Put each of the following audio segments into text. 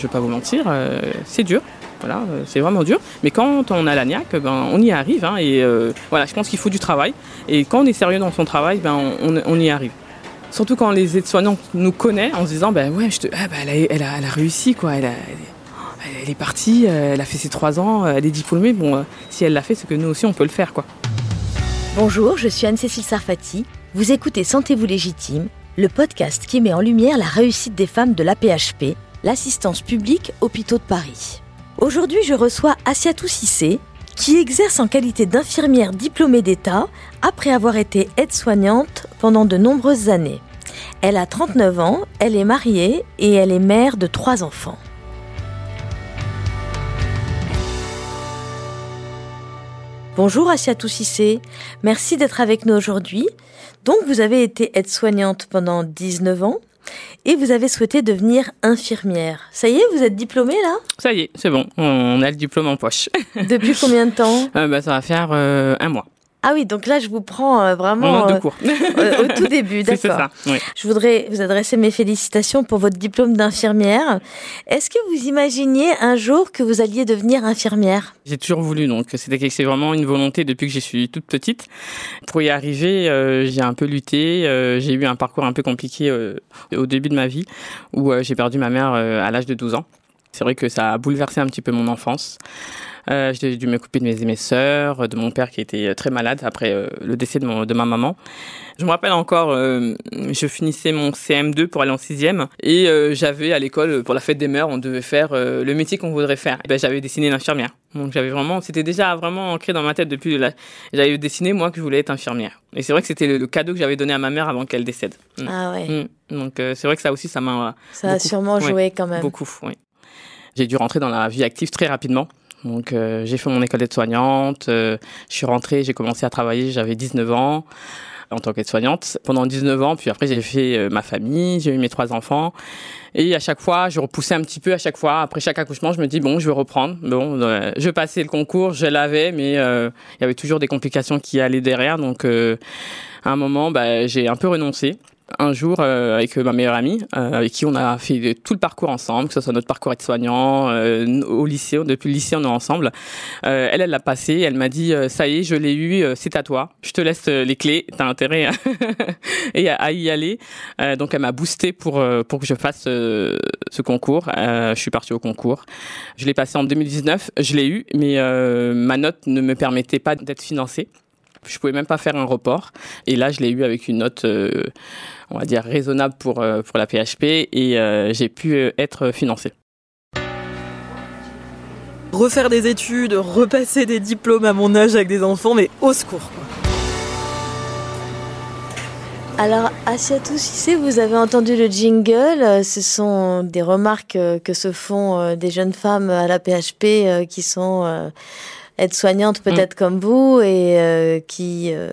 Je vais pas vous mentir, c'est dur. Voilà, c'est vraiment dur. Mais quand on a la niaque, ben, on y arrive. Hein, et voilà, je pense qu'il faut du travail. Et quand on est sérieux dans son travail, ben, on, y arrive. Surtout quand les aides-soignants nous connaissent en se disant, ben ouais, je te... ah, ben, elle, a, réussi, quoi. Elle, elle, est partie, elle a fait ses trois ans, elle est diplômée. Bon, si elle l'a fait, c'est que nous aussi, on peut le faire, quoi. Bonjour, je suis Anne-Cécile Sarfati. Vous écoutez Sentez-vous légitime, le podcast qui met en lumière la réussite des femmes de l'APHP, l'assistance publique hôpitaux de Paris. Aujourd'hui, je reçois Asiatou Sissé, qui exerce en qualité d'infirmière diplômée d'État après avoir été aide-soignante pendant de nombreuses années. Elle a 39 ans, elle est mariée et elle est mère de trois enfants. Bonjour Asiatou Sissé, merci d'être avec nous aujourd'hui. Donc vous avez été aide-soignante pendant 19 ans et vous avez souhaité devenir infirmière. Ça y est, vous êtes diplômée là? Ça y est, c'est bon, on a le diplôme en poche. Depuis combien de temps? Euh, bah, Ça va faire euh, un mois. Ah oui, donc là, je vous prends euh, vraiment euh, au tout début, d'accord. C'est ça, oui. Je voudrais vous adresser mes félicitations pour votre diplôme d'infirmière. Est-ce que vous imaginiez un jour que vous alliez devenir infirmière? J'ai toujours voulu, donc c'était c'est vraiment une volonté depuis que je suis toute petite. Pour y arriver, euh, j'ai un peu lutté. j'ai eu un parcours un peu compliqué au début de ma vie, où j'ai perdu ma mère à l'âge de 12 ans. C'est vrai que ça a bouleversé un petit peu mon enfance. Euh, j'ai dû me couper de mes, mes sœurs, de mon père qui était très malade après euh, le décès de, mon, de, ma maman. Je me rappelle encore, euh, je finissais mon CM2 pour aller en sixième et euh, j'avais à l'école, pour la fête des mères, on devait faire euh, le métier qu'on voudrait faire. ben, j'avais dessiné l'infirmière. Donc j'avais vraiment, c'était déjà vraiment ancré dans ma tête depuis la... J'avais dessiné moi que je voulais être infirmière. Et c'est vrai que c'était le, cadeau que j'avais donné à ma mère avant qu'elle décède. Ah ouais. Mm. Donc c'est vrai que ça aussi, ça m'a... Ça a sûrement joué quand même. Beaucoup, oui. J'ai dû rentrer dans la vie active très rapidement. Donc euh, j'ai fait mon école d'aide-soignante, euh, je suis rentrée, j'ai commencé à travailler, j'avais 19 ans en tant qu'aide-soignante. Pendant 19 ans, puis après j'ai fait euh, ma famille, j'ai eu mes trois enfants. Et à chaque fois je repoussais un petit peu à chaque fois. Après chaque accouchement, je me dis bon, je vais reprendre. Bon, je passais le concours, je l'avais mais il y avait toujours des complications qui allaient derrière. Donc à un moment bah, j'ai un peu renoncé un jour euh, avec ma meilleure amie, euh, avec qui on a fait tout le parcours ensemble, que ce soit notre parcours aide-soignant, euh, au lycée, depuis le lycée on est ensemble. elle, elle l'a passé, elle m'a dit ça y est, je l'ai eu, c'est à toi, je te laisse les clés, t'as intérêt à, et à, y aller. donc elle m'a boosté pour pour que je fasse ce concours. je suis partie au concours. Je l'ai passé en 2019, je l'ai eu, mais ma note ne me permettait pas d'être financée. Je pouvais même pas faire un report. Et là, je l'ai eu avec une note, euh, on va dire, raisonnable pour, euh, pour la PHP et euh, j'ai pu être financé. Refaire des études, repasser des diplômes à mon âge avec des enfants, mais au secours. Alors, Asiatou Sissé, vous avez entendu le jingle. Ce sont des remarques que se font des jeunes femmes à la PHP qui sont être soignante peut-être mm. comme vous et euh, qui euh,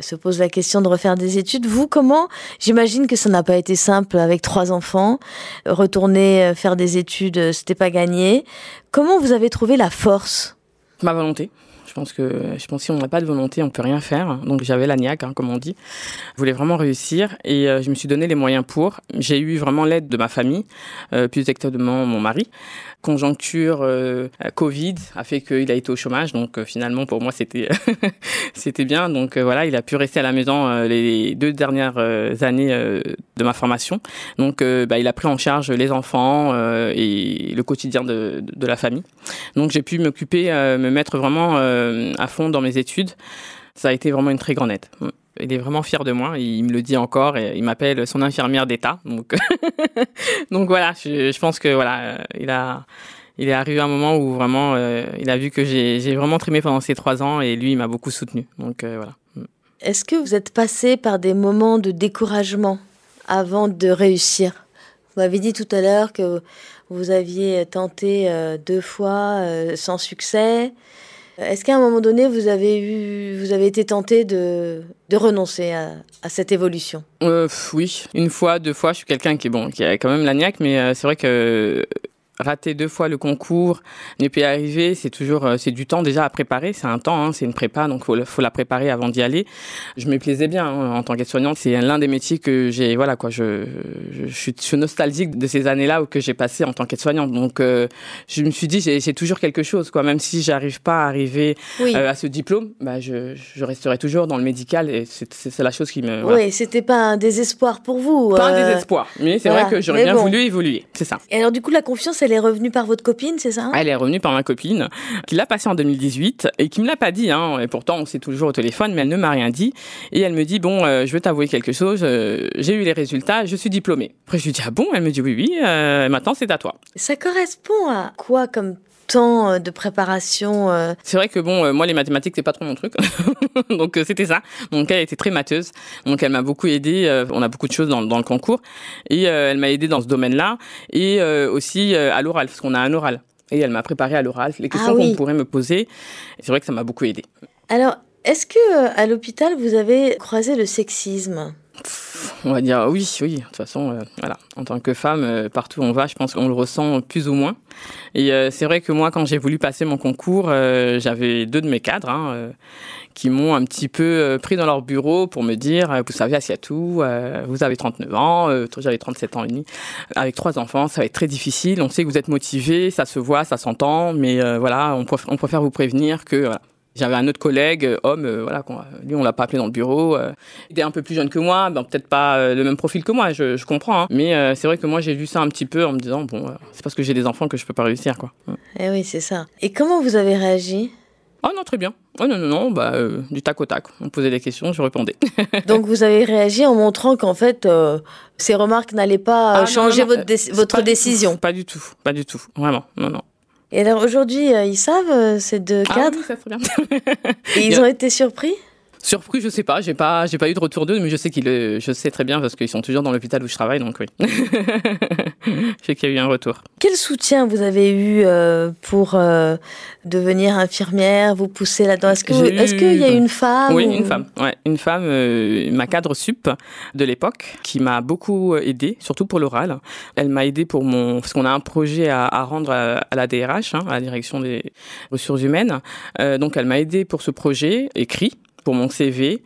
se pose la question de refaire des études. Vous, comment J'imagine que ça n'a pas été simple avec trois enfants. Retourner euh, faire des études, c'était pas gagné. Comment vous avez trouvé la force? Ma volonté. Je pense que je pense si on n'a pas de volonté, on peut rien faire. Donc j'avais la niaque, hein, comme on dit. Je voulais vraiment réussir et je me suis donné les moyens pour. J'ai eu vraiment l'aide de ma famille, plus exactement mon mari conjoncture euh, Covid a fait qu'il a été au chômage. Donc euh, finalement, pour moi, c'était c'était bien. Donc euh, voilà, il a pu rester à la maison les deux dernières années de ma formation. Donc bah, il a pris en charge les enfants et le quotidien de, de la famille. Donc j'ai pu m'occuper, me mettre vraiment à fond dans mes études. Ça a été vraiment une très grande aide il est vraiment fier de moi. Il me le dit encore et il m'appelle son infirmière d'État. Donc, donc voilà, je, pense que voilà, il a, il est arrivé un moment où vraiment, euh, il a vu que j'ai vraiment trimé pendant ces trois ans et lui, il m'a beaucoup soutenu. Donc euh, voilà. Mm. Est-ce que vous êtes passé par des moments de découragement avant de réussir? Vous m'avez dit tout à l'heure que vous aviez tenté euh, deux fois sans succès. Est-ce qu'à un moment donné, vous avez, eu, vous avez été tenté de, de renoncer à, à cette évolution? Euh, Oui, une fois, deux fois. Je suis quelqu'un qui, bon, qui a quand même la niaque, mais euh, c'est vrai que rater deux fois le concours, ne pas y arriver, c'est toujours euh, c'est du temps déjà à préparer, c'est un temps, hein, c'est une prépa, donc faut, faut la préparer avant d'y aller. Je me plaisais bien hein, en tant qu'aide-soignante, c'est l'un des métiers que j'ai, voilà quoi, je, je, je, suis, nostalgique de ces années-là que j'ai passé en tant qu'aide-soignante. Donc euh, je me suis dit j'ai toujours quelque chose, quoi, même si j'arrive pas à arriver euh, à ce diplôme, bah, je, je, resterai toujours dans le médical et c'est la chose qui me. Voilà. Oui, c'était pas un désespoir pour vous. Pas un désespoir, mais c'est vrai que j'aurais bien voulu évoluer, c'est ça. Et alors du coup la confiance, elle est revenue par votre copine, c'est ça Elle est revenue par ma copine, qui l'a passée en 2018 et qui me l'a pas dit. Hein, et pourtant, on s'est toujours au téléphone, mais elle ne m'a rien dit. Et elle me dit bon, euh, je veux t'avouer quelque chose. Euh, j'ai eu les résultats, je suis diplômée. Après, je lui dis ah bon? Elle me dit oui, oui. Euh, maintenant, c'est à toi. Ça correspond à quoi comme temps de préparation C'est vrai que bon, moi les mathématiques c'est pas trop mon truc, donc c'était ça. Donc elle était très matheuse, donc elle m'a beaucoup aidé. on a beaucoup de choses dans, dans le concours et elle m'a aidé dans ce domaine-là et aussi à l'oral parce qu'on a un oral et elle m'a préparé à l'oral les questions ah qu'on pourrait me poser. C'est vrai que ça m'a beaucoup aidé. Alors, est-ce que euh, à l'hôpital vous avez croisé le sexisme? On va dire oui, oui. De toute façon, euh, voilà. En tant que femme, euh, partout où on va, je pense qu'on le ressent plus ou moins. Et c'est vrai que moi, quand j'ai voulu passer mon concours, j'avais deux de mes cadres hein, qui m'ont un petit peu pris dans leur bureau pour me dire, vous savez, Asiatou, vous avez 39 ans, j'avais 37 ans et demi, avec trois enfants, ça va être très difficile. On sait que vous êtes motivé, ça se voit, ça s'entend, mais voilà, on, on, préfère vous prévenir que voilà, j'avais un autre collègue, euh, homme, euh, voilà, lui on l'a pas appelé dans le bureau. Euh, il était un peu plus jeune que moi, ben, peut-être pas le même profil que moi, je, comprends. Hein. mais c'est vrai que moi j'ai vu ça un petit peu en me disant bon, c'est parce que j'ai des enfants que je peux pas réussir quoi. Eh oui, c'est ça. Et comment vous avez réagi? Oh non, très bien. Oh non, non, non, bah, du tac au tac. On posait des questions, je répondais. Donc vous avez réagi en montrant qu'en fait, ces remarques n'allaient pas ah, changer votre, votre décision Pas du tout, pas du tout, vraiment, non, non. Et alors aujourd'hui, euh, ils savent euh, ces deux ah cadres bien. Et ils ont été surpris? Surpris, je sais pas, j'ai pas, j'ai pas eu de retour d'eux, mais je sais qu'ils, je sais très bien parce qu'ils sont toujours dans l'hôpital où je travaille, donc oui. je sais qu'il y a eu un retour. Quel soutien vous avez eu euh, pour devenir infirmière, vous pousser là-dedans? Est-ce que, est-ce qu'il y a une femme Oui, une femme, ouais, une femme, ma cadre sup de l'époque, qui m'a beaucoup aidée, surtout pour l'oral. Elle m'a aidée pour mon, parce qu'on a un projet à, rendre à, la DRH, hein, à la direction des ressources humaines. donc elle m'a aidée pour ce projet écrit pour mon CV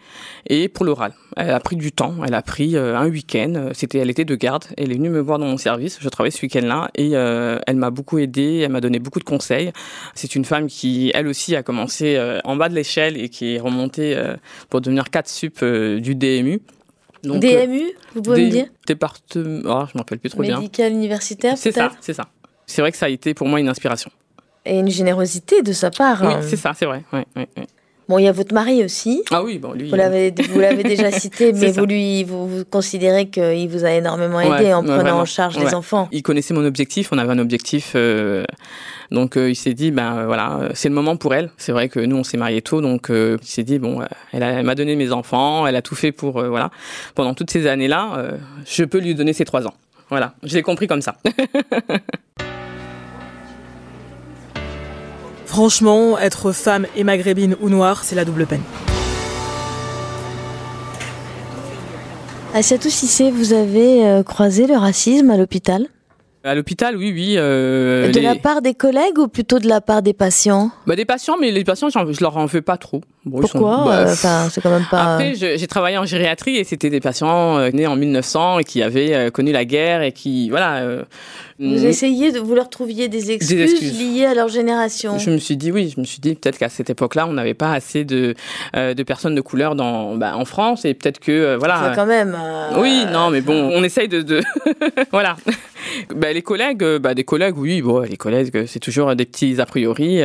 et pour l'oral. Elle a pris du temps, elle a pris euh, un week-end. C'était, elle était de garde. Elle est venue me voir dans mon service. Je travaillais ce week-end-là et euh, elle m'a beaucoup aidé. Elle m'a donné beaucoup de conseils. C'est une femme qui, elle aussi, a commencé euh, en bas de l'échelle et qui est remontée pour devenir 4 sup du DMU. Donc, DMU, vous pouvez me dire? Département, oh, je m'en rappelle plus trop bien. Médical universitaire, C'est ça, c'est ça. C'est vrai que ça a été pour moi une inspiration. Et une générosité de sa part. Oui, hein. c'est ça, c'est vrai. Ouais, ouais, Bon, il y a votre mari aussi. Ah oui, bon, lui. Vous l'avez, vous l'avez déjà cité, mais vous lui, vous, considérez qu'il vous a énormément aidé en prenant en charge les enfants. Il connaissait mon objectif. On avait un objectif. Euh, donc euh, il s'est dit, ben euh, voilà, c'est le moment pour elle. C'est vrai que nous, on s'est mariés tôt, donc il s'est dit, bon, elle, elle m'a donné mes enfants, elle a tout fait pour, voilà, pendant toutes ces années-là, je peux lui donner ses trois ans. Voilà, je l'ai compris comme ça. Franchement, être femme et maghrébine ou noire, c'est la double peine. Assiatou Sissé, vous avez euh, croisé le racisme à l'hôpital? À l'hôpital, oui, oui. Euh, de la part des collègues ou plutôt de la part des patients? Bah, Des patients, mais les patients, je leur en fais pas trop. Pourquoi? bah, euh, c'est quand même pas. Après, j'ai travaillé en gériatrie et c'était des patients euh, nés en 1900 et qui avaient euh, connu la guerre et qui, voilà. Vous essayez de, vous leur trouviez des excuses, liées à leur génération. Je me suis dit oui, je me suis dit peut-être qu'à cette époque-là, on n'avait pas assez de de personnes de couleur dans bah, en France et peut-être que voilà. quand même. oui, non, mais bon, on essaye de, de... voilà. Bah, les collègues, bah, des collègues, oui, bon, les collègues, c'est toujours des petits a priori.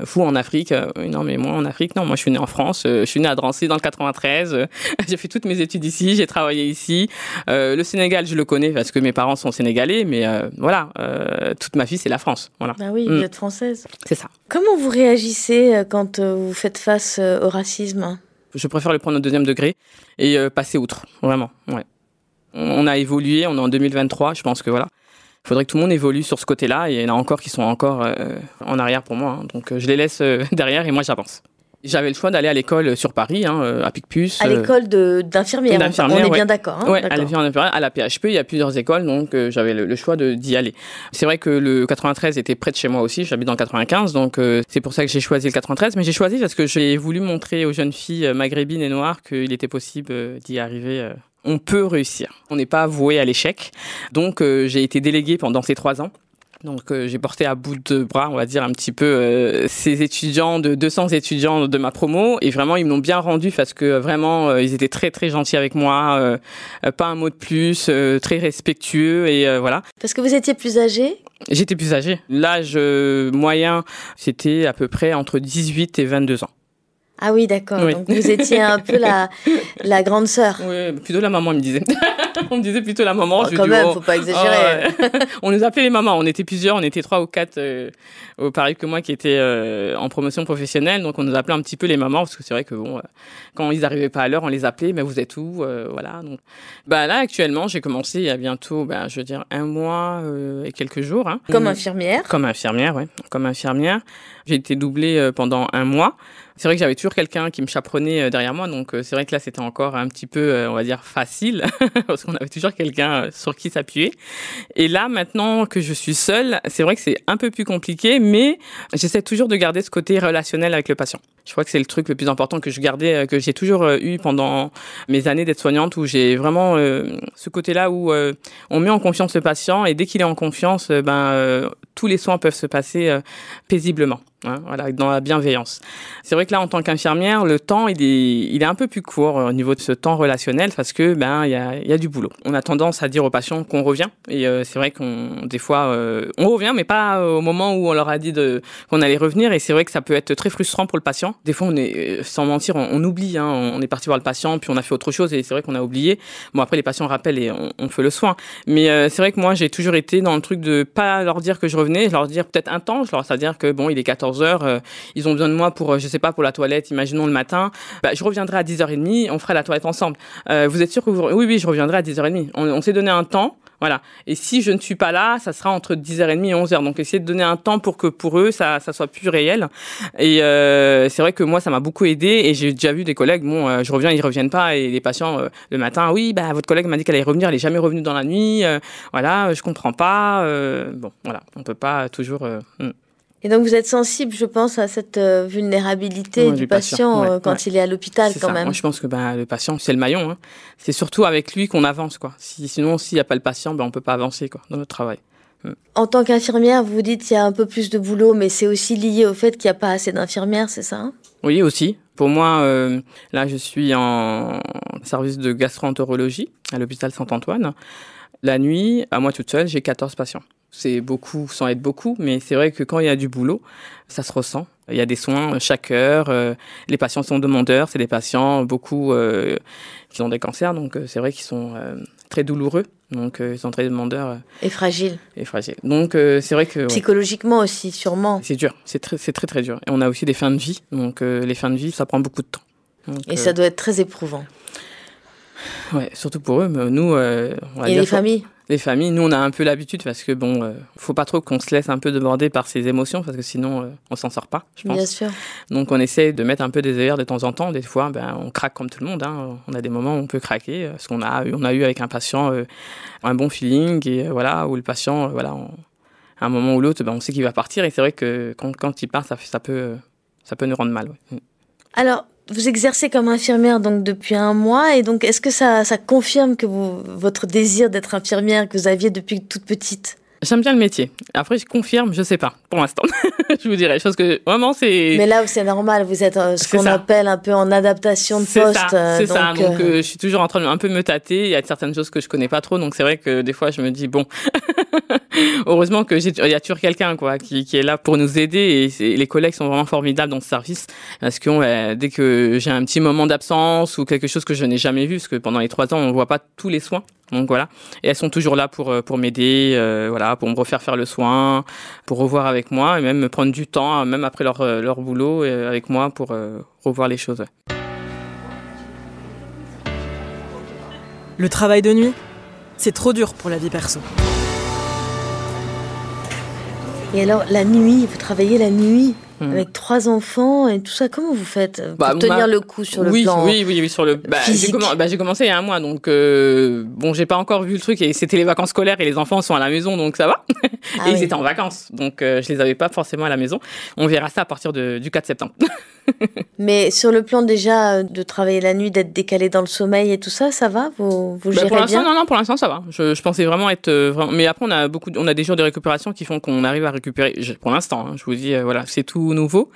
vous en Afrique, non, mais moi en Afrique, non, moi je suis en France. Euh, je suis née à Drancy dans le 93. Euh, j'ai fait toutes mes études ici. J'ai travaillé ici. Euh, le Sénégal, je le connais parce que mes parents sont sénégalais. Mais voilà, toute ma vie, c'est la France. Voilà. Bah oui, vous mm. êtes française. C'est ça. Comment vous réagissez quand vous faites face au racisme? Je préfère le prendre au deuxième degré et passer outre. Vraiment. Ouais. On a évolué. On est en 2023. Je pense que voilà. Il faudrait que tout le monde évolue sur ce côté-là et il y en a encore qui sont encore en arrière pour moi. Hein. Donc je les laisse derrière et moi j'avance. J'avais le choix d'aller à l'école sur Paris, hein, à Picpus. À l'école d'infirmière, on est bien d'accord. Hein, à, à la PHP, il y a plusieurs écoles, donc j'avais le, choix d'y aller. C'est vrai que le 93 était près de chez moi aussi, j'habite dans le 95, donc c'est pour ça que j'ai choisi le 93. Mais j'ai choisi parce que j'ai voulu montrer aux jeunes filles maghrébines et noires qu'il était possible d'y arriver on peut réussir. On n'est pas voué à l'échec. Donc j'ai été déléguée pendant ces trois ans donc euh, j'ai porté à bout de bras, on va dire un petit peu euh, ces étudiants de 200 étudiants de ma promo et vraiment ils m'ont bien rendu parce que vraiment euh, ils étaient très très gentils avec moi, pas un mot de plus, très respectueux et voilà. Parce que vous étiez plus âgé? J'étais plus âgé. L'âge moyen, c'était à peu près entre 18 et 22 ans. Ah oui, d'accord. Donc vous étiez un peu la, la grande sœur. Oui, plutôt la maman, me disait. on me disait plutôt la maman. Oh, quand même, oh, faut pas exagérer. on nous appelait les mamans. On était plusieurs, on était trois ou quatre, euh, au pareil que moi, qui étaient euh, en promotion professionnelle. Donc on nous appelait un petit peu les mamans parce que c'est vrai que bon, euh, quand ils n'arrivaient pas à l'heure, on les appelait. Mais vous êtes où Voilà. Donc, bah là actuellement, j'ai commencé il y a bientôt, bah, je veux dire un mois et quelques jours. Hein. Comme infirmière. Comme infirmière, oui. Comme infirmière. J'ai été doublée pendant un mois. C'est vrai que j'avais toujours quelqu'un qui me chaperonnait euh, derrière moi, donc euh, c'est vrai que là c'était encore un petit peu, euh, on va dire, facile, parce qu'on avait toujours quelqu'un sur qui s'appuyer. Et là, maintenant que je suis seule, c'est vrai que c'est un peu plus compliqué, mais j'essaie toujours de garder ce côté relationnel avec le patient. Je crois que c'est le truc le plus important que je gardais, que j'ai toujours eu pendant mes années d'être soignante, où j'ai vraiment ce côté-là où on met en confiance le patient, et dès qu'il est en confiance, ben tous les soins peuvent se passer paisiblement. Hein, voilà, dans la bienveillance. C'est vrai que là, en tant qu'infirmière, le temps, il est, il est un peu plus court euh, au niveau de ce temps relationnel parce que ben, il y a, y a du boulot. On a tendance à dire aux patients qu'on revient et euh, c'est vrai qu'on, des fois, euh, on revient, mais pas au moment où on leur a dit qu'on allait revenir et c'est vrai que ça peut être très frustrant pour le patient. Des fois, on est, sans mentir, on, oublie. Hein, on est parti voir le patient puis on a fait autre chose et c'est vrai qu'on a oublié. Bon, après, les patients rappellent et on, on fait le soin. Mais c'est vrai que moi, j'ai toujours été dans le truc de pas leur dire que je revenais, leur dire peut-être un temps, leur c'est-à-dire que bon, il est 14 heures, euh, ils ont besoin de moi pour, euh, je sais pas, pour la toilette, imaginons le matin, bah, je reviendrai à 10h30, on fera la toilette ensemble. Euh, vous êtes sûr que vous... Oui, oui, je reviendrai à 10h30. On, s'est donné un temps, voilà. Et si je ne suis pas là, ça sera entre 10h30 et 11h. Donc, essayer de donner un temps pour que pour eux, ça, ça soit plus réel. Et c'est vrai que moi, ça m'a beaucoup aidé. Et j'ai déjà vu des collègues, bon, je reviens, ils reviennent pas. Et les patients, le matin, oui, bah, votre collègue m'a dit qu'elle allait revenir, elle est jamais revenue dans la nuit. voilà, je comprends pas. bon, voilà, on peut pas toujours. Hmm. Et donc vous êtes sensible, je pense, à cette euh, vulnérabilité du, patient, euh, quand il est à l'hôpital quand même. Moi, je pense que bah, le patient, c'est le maillon. Hein. C'est surtout avec lui qu'on avance. Quoi. Si, sinon, s'il n'y a pas le patient, ben, on ne peut pas avancer quoi, dans notre travail. Mm. En tant qu'infirmière, vous dites qu'il y a un peu plus de boulot, mais c'est aussi lié au fait qu'il n'y a pas assez d'infirmières, c'est ça Oui, aussi. Pour moi, euh, là, je suis en service de gastro-entérologie à l'hôpital Saint-Antoine. La nuit, à moi toute seule, j'ai 14 patients c'est beaucoup sans être beaucoup, mais c'est vrai que quand il y a du boulot, ça se ressent. Il y a des soins chaque heure, euh, les patients sont demandeurs, c'est des patients beaucoup euh, qui ont des cancers, donc euh, c'est vrai qu'ils sont très douloureux, donc ils sont très demandeurs. et fragiles. Et fragiles. Donc c'est vrai que... Psychologiquement aussi, sûrement. C'est dur, c'est très, très très dur. Et on a aussi des fins de vie, donc les fins de vie, ça prend beaucoup de temps. et ça doit être très éprouvant. Ouais, surtout pour eux, mais nous... On et les familles? Les familles, nous on a un peu l'habitude parce que bon, euh, faut pas trop qu'on se laisse un peu déborder par ses émotions parce que sinon euh, on s'en sort pas, je pense. Bien sûr. Donc on essaie de mettre un peu des airs de temps en temps. Des fois, ben on craque comme tout le monde. Hein. On a des moments où on peut craquer. Parce qu'on a, on a eu avec un patient euh, un bon feeling et voilà où le patient, voilà, à un moment ou l'autre, ben, on sait qu'il va partir et c'est vrai que quand, quand il part, ça, ça peut, ça peut nous rendre mal. Alors, vous exercez comme infirmière donc depuis un mois et donc est-ce que ça, ça confirme que vous, votre désir d'être infirmière que vous aviez depuis toute petite? J'aime bien le métier. Après, je confirme, je sais pas, pour l'instant. je vous dirais, chose que vraiment c'est. Mais là où c'est normal, vous êtes euh, ce qu'on appelle un peu en adaptation de poste. C'est ça. Euh, donc, euh, je suis toujours en train de un peu me tâter. Il y a certaines choses que je connais pas trop, donc c'est vrai que des fois, je me dis bon, heureusement que il y a toujours quelqu'un quoi qui, est là pour nous aider et les collègues sont vraiment formidables dans ce service parce que dès que j'ai un petit moment d'absence ou quelque chose que je n'ai jamais vu, parce que pendant les trois ans, on voit pas tous les soins. Donc voilà, et elles sont toujours là pour pour m'aider, voilà, pour me refaire faire le soin, pour revoir avec moi et même me prendre du temps, même après leur, leur boulot, avec moi pour revoir les choses. Le travail de nuit, c'est trop dur pour la vie perso. Et alors, la nuit, vous travaillez la nuit Hmm. avec trois enfants et tout ça. Comment vous faites pour Bah, tenir bah, le coup sur le oui, plan oui, oui, oui, sur le. Bah, j'ai, bah, j'ai commencé il y a un mois, donc euh, bon, j'ai pas encore vu le truc et c'était les vacances scolaires et les enfants sont à la maison, donc ça va. Ah et oui. ils étaient en vacances, donc euh, je les avais pas forcément à la maison. On verra ça à partir de- du 4 septembre. Mais sur le plan déjà euh, de travailler la nuit, d'être décalé dans le sommeil et tout ça, ça va? Vous, vous Bah, gérez pour l'instant, non, non, pour l'instant, ça va. Je, je pensais vraiment être euh, vraiment. Mais après, on a beaucoup, on a des jours de récupération qui font qu'on arrive à récupérer. pour l'instant, hein, je vous dis, euh, voilà, c'est tout nouveau.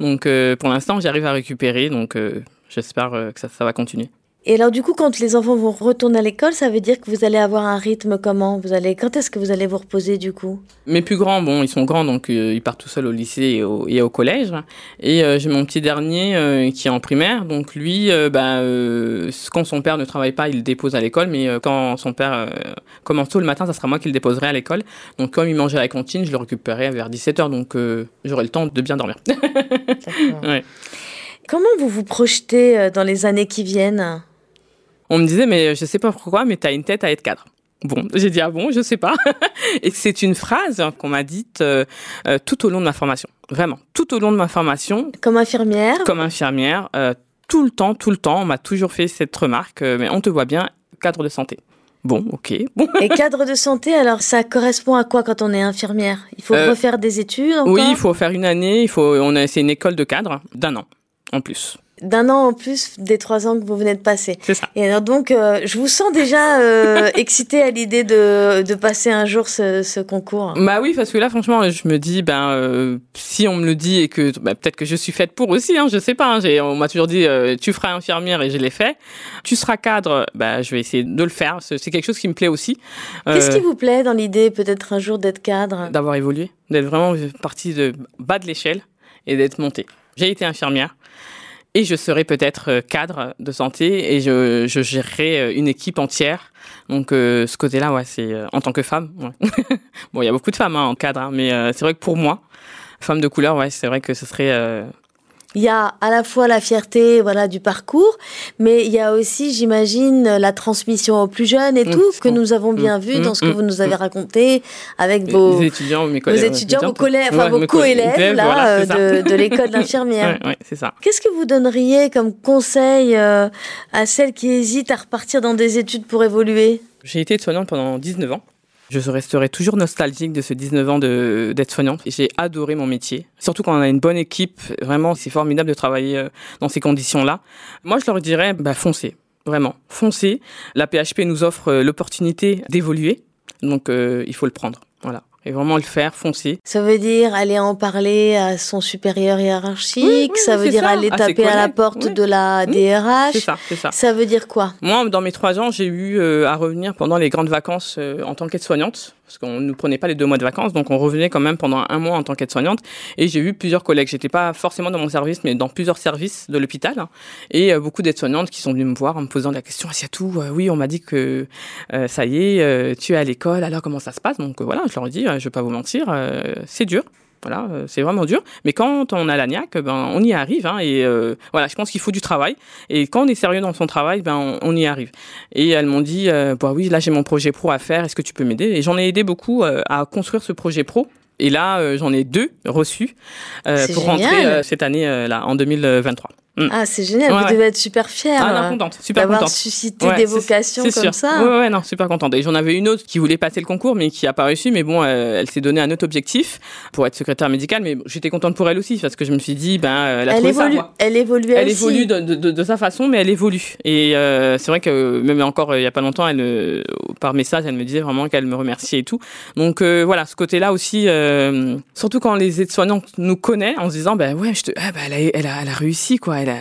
Donc, euh, pour l'instant, j'arrive à récupérer. Donc, euh, j'espère euh, que ça, ça va continuer. Et alors du coup, quand les enfants vont retourner à l'école, ça veut dire que vous allez avoir un rythme comment? Vous allez Quand est-ce que vous allez vous reposer du coup? Mes plus grands, bon, ils sont grands, donc euh, ils partent tout seuls au lycée et au, et au collège. Et euh, j'ai mon petit dernier euh, qui est en primaire, donc lui, euh, bah, euh, quand son père ne travaille pas, il le dépose à l'école, mais euh, quand son père euh, commence tôt le matin, ça sera moi qui le déposerai à l'école. Donc comme il mangeait à la cantine, je le récupérerai vers 17h, donc euh, j'aurai le temps de bien dormir. D'accord. Ouais. Comment vous vous projetez dans les années qui viennent? On me disait, mais je sais pas pourquoi, mais t'as une tête à être cadre. Bon, j'ai dit ah bon, je sais pas. et c'est une phrase qu'on m'a dite euh, euh, tout au long de ma formation. Vraiment, tout au long de ma formation, Comme infirmière comme infirmière, euh, tout le temps, tout le temps, on m'a toujours fait cette remarque, mais on te voit bien, cadre de santé. Bon, ok, bon. Et cadre de santé, alors ça correspond à quoi quand on est infirmière? Il faut refaire des études encore? Oui, il faut faire une année, il faut, on a, c'est une école de cadre d'un an en plus. D'un an en plus des trois ans que vous venez de passer. C'est ça. Et alors donc, euh, je vous sens déjà euh, excitée à l'idée de, de passer un jour ce, ce concours. Bah oui, parce que là, franchement, je me dis, ben, euh, si on me le dit et que bah, peut-être que je suis faite pour aussi, hein, je sais pas. hein, j'ai- on m'a toujours dit, tu feras infirmière et je l'ai fait. Tu seras cadre, bah, je vais essayer de le faire. C'est quelque chose qui me plaît aussi. Qu'est-ce qui vous plaît dans l'idée peut-être un jour d'être cadre? D'avoir évolué, d'être vraiment partie de bas de l'échelle et d'être montée. J'ai été infirmière et je serai peut-être euh, cadre de santé et je, je gérerai euh, une équipe entière. Donc euh, ce côté-là, ouais, c'est euh, en tant que femme. ouais. bon, il y a beaucoup de femmes hein, en cadre, hein, mais euh, c'est vrai que pour moi, femme de couleur, ouais, c'est vrai que ce serait euh, Il y a à la fois la fierté voilà du parcours, mais il y a aussi, j'imagine, la transmission aux plus jeunes et Mm, tout, que mm, nous avons bien mm, vu dans ce que vous nous avez raconté avec vos, les étudiants, mes vos collègues, étudiants, vos collègues, enfin Ouais, vos co-élèves voilà, euh, de, de l'école d'infirmière. Ouais, ouais, c'est ça. Qu'est-ce que vous donneriez comme conseil euh, à celles qui hésitent à repartir dans des études pour évoluer? J'ai été soignante pendant 19 ans. Je resterai toujours nostalgique de ce 19 ans d'être soignante. J'ai adoré mon métier. Surtout quand on a une bonne équipe. Vraiment, c'est formidable de travailler euh, dans ces conditions-là. Moi, je leur dirais, bah, foncez. Vraiment, foncez. La PHP nous offre euh, l'opportunité d'évoluer. Donc, euh, il faut le prendre. Voilà. Et vraiment le faire, foncer. Ça veut dire aller en parler à son supérieur hiérarchique, Oui, oui, ça veut dire ça, aller ses taper à la porte oui. de la DRH. C'est ça, c'est ça. Ça veut dire quoi? Moi, dans mes trois ans, j'ai eu euh, à revenir pendant les grandes vacances euh, en tant qu'aide-soignante, parce qu'on ne prenait pas les deux mois de vacances, donc on revenait quand même pendant un mois en tant qu'aide-soignante. Et j'ai eu plusieurs collègues. J'étais pas forcément dans mon service, mais dans plusieurs services de l'hôpital, hein. et euh, beaucoup d'aides-soignantes qui sont venues me voir en me posant la question Asiatou, euh, oui, on m'a dit que euh, ça y est, tu es à l'école, alors comment ça se passe? Donc voilà, je leur ai dit, je vais pas vous mentir, c'est dur. Voilà, euh, c'est vraiment dur. Mais quand on a l'agnac, ben, on y arrive. Hein, et euh, voilà, je pense qu'il faut du travail. Et quand on est sérieux dans son travail, ben, on, on y arrive. Et elles m'ont dit, euh, bah oui, là j'ai mon projet pro à faire. Est-ce que tu peux m'aider? Et j'en ai aidé beaucoup euh, à construire ce projet pro. Et là, euh, j'en ai deux reçus euh, pour génial. rentrer euh, cette année là en 2023. Mm. Ah, c'est génial, Ouais, vous ouais. devez être super fière Ah euh, non, contente, super d'avoir contente. suscité Ouais, des vocations comme sûr. ça. Ouais, ouais, non, super contente. Et j'en avais une autre qui voulait passer le concours, mais qui a pas réussi. Mais bon, euh, elle s'est donné un autre objectif pour être secrétaire médicale. Mais j'étais contente pour elle aussi parce que je me suis dit, ben, euh, elle a Elle ça. évolue, quoi. elle évolue Elle aussi. évolue de, de, de, de sa façon, mais elle évolue. Et euh, c'est vrai que même encore il y a pas longtemps, elle, euh, par message, elle me disait vraiment qu'elle me remerciait et tout. Donc voilà, ce côté-là aussi, surtout quand les aides-soignantes nous connaissent, en se disant, ben ouais, je te, ah, ben, elle, a, elle, a, elle a réussi quoi. Elle, a,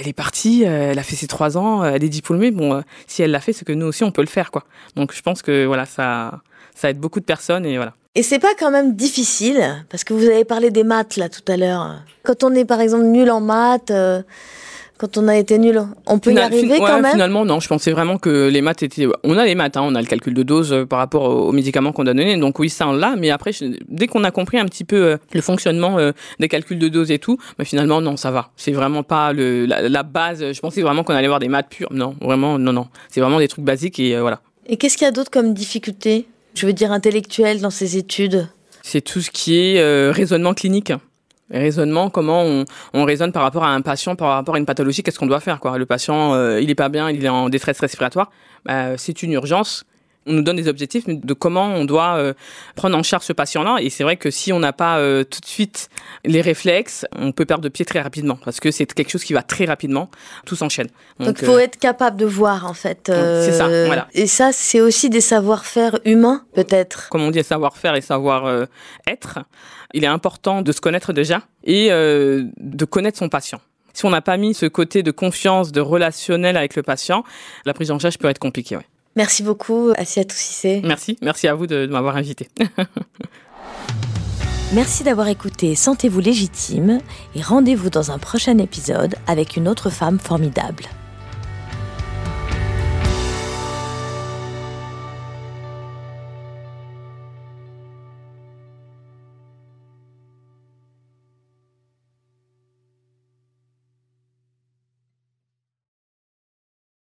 elle, est- partie, euh, elle a fait ses trois ans, euh, elle est diplômée. Bon, euh, si elle l'a fait, c'est que nous aussi on peut le faire quoi. Donc je pense que voilà, ça, ça aide beaucoup de personnes et voilà. Et c'est pas quand même difficile, parce que vous avez parlé des maths là tout à l'heure. Quand on est par exemple nul en maths, quand on a été nul, on peut y arriver fin- quand même Finalement, non. Je pensais vraiment que les maths étaient. On a les maths, hein, on a le calcul de dose euh, par rapport aux médicaments qu'on a donnés. Donc oui, ça on l'a. Mais après, je- dès qu'on a compris un petit peu euh, le fonctionnement euh, des calculs de dose et tout, bah, finalement, non, ça va. C'est vraiment pas le, la, la base. Je pensais vraiment qu'on allait voir des maths pures. Non, vraiment, non, non. C'est vraiment des trucs basiques et euh, voilà. Et qu'est-ce qu'il y a d'autre comme difficulté Je veux dire intellectuelle dans ces études? C'est tout ce qui est raisonnement clinique. Raisonnement, comment on, on, raisonne par rapport à un patient, par rapport à une pathologie, qu'est-ce qu'on doit faire quoi. Le patient, euh, il est pas bien, il est en détresse respiratoire, bah, c'est une urgence on nous donne des objectifs de comment on doit euh, prendre en charge ce patient-là. Et c'est vrai que si on n'a pas euh, tout de suite les réflexes, on peut perdre de pied très rapidement parce que c'est quelque chose qui va très rapidement, tout s'enchaîne. Donc il faut euh, être capable de voir en fait. c'est ça, voilà. Et ça, c'est aussi des savoir-faire humains peut-être. Comme on dit, savoir-faire et savoir-être, il est important de se connaître déjà et de connaître son patient. Si on n'a pas mis ce côté de confiance, de relationnel avec le patient, la prise en charge peut être compliquée. Ouais. Merci beaucoup, Assiatou Cissé. Merci, merci à vous de, de m'avoir invité. Merci d'avoir écouté Sentez-vous légitime et rendez-vous dans un prochain épisode avec une autre femme formidable.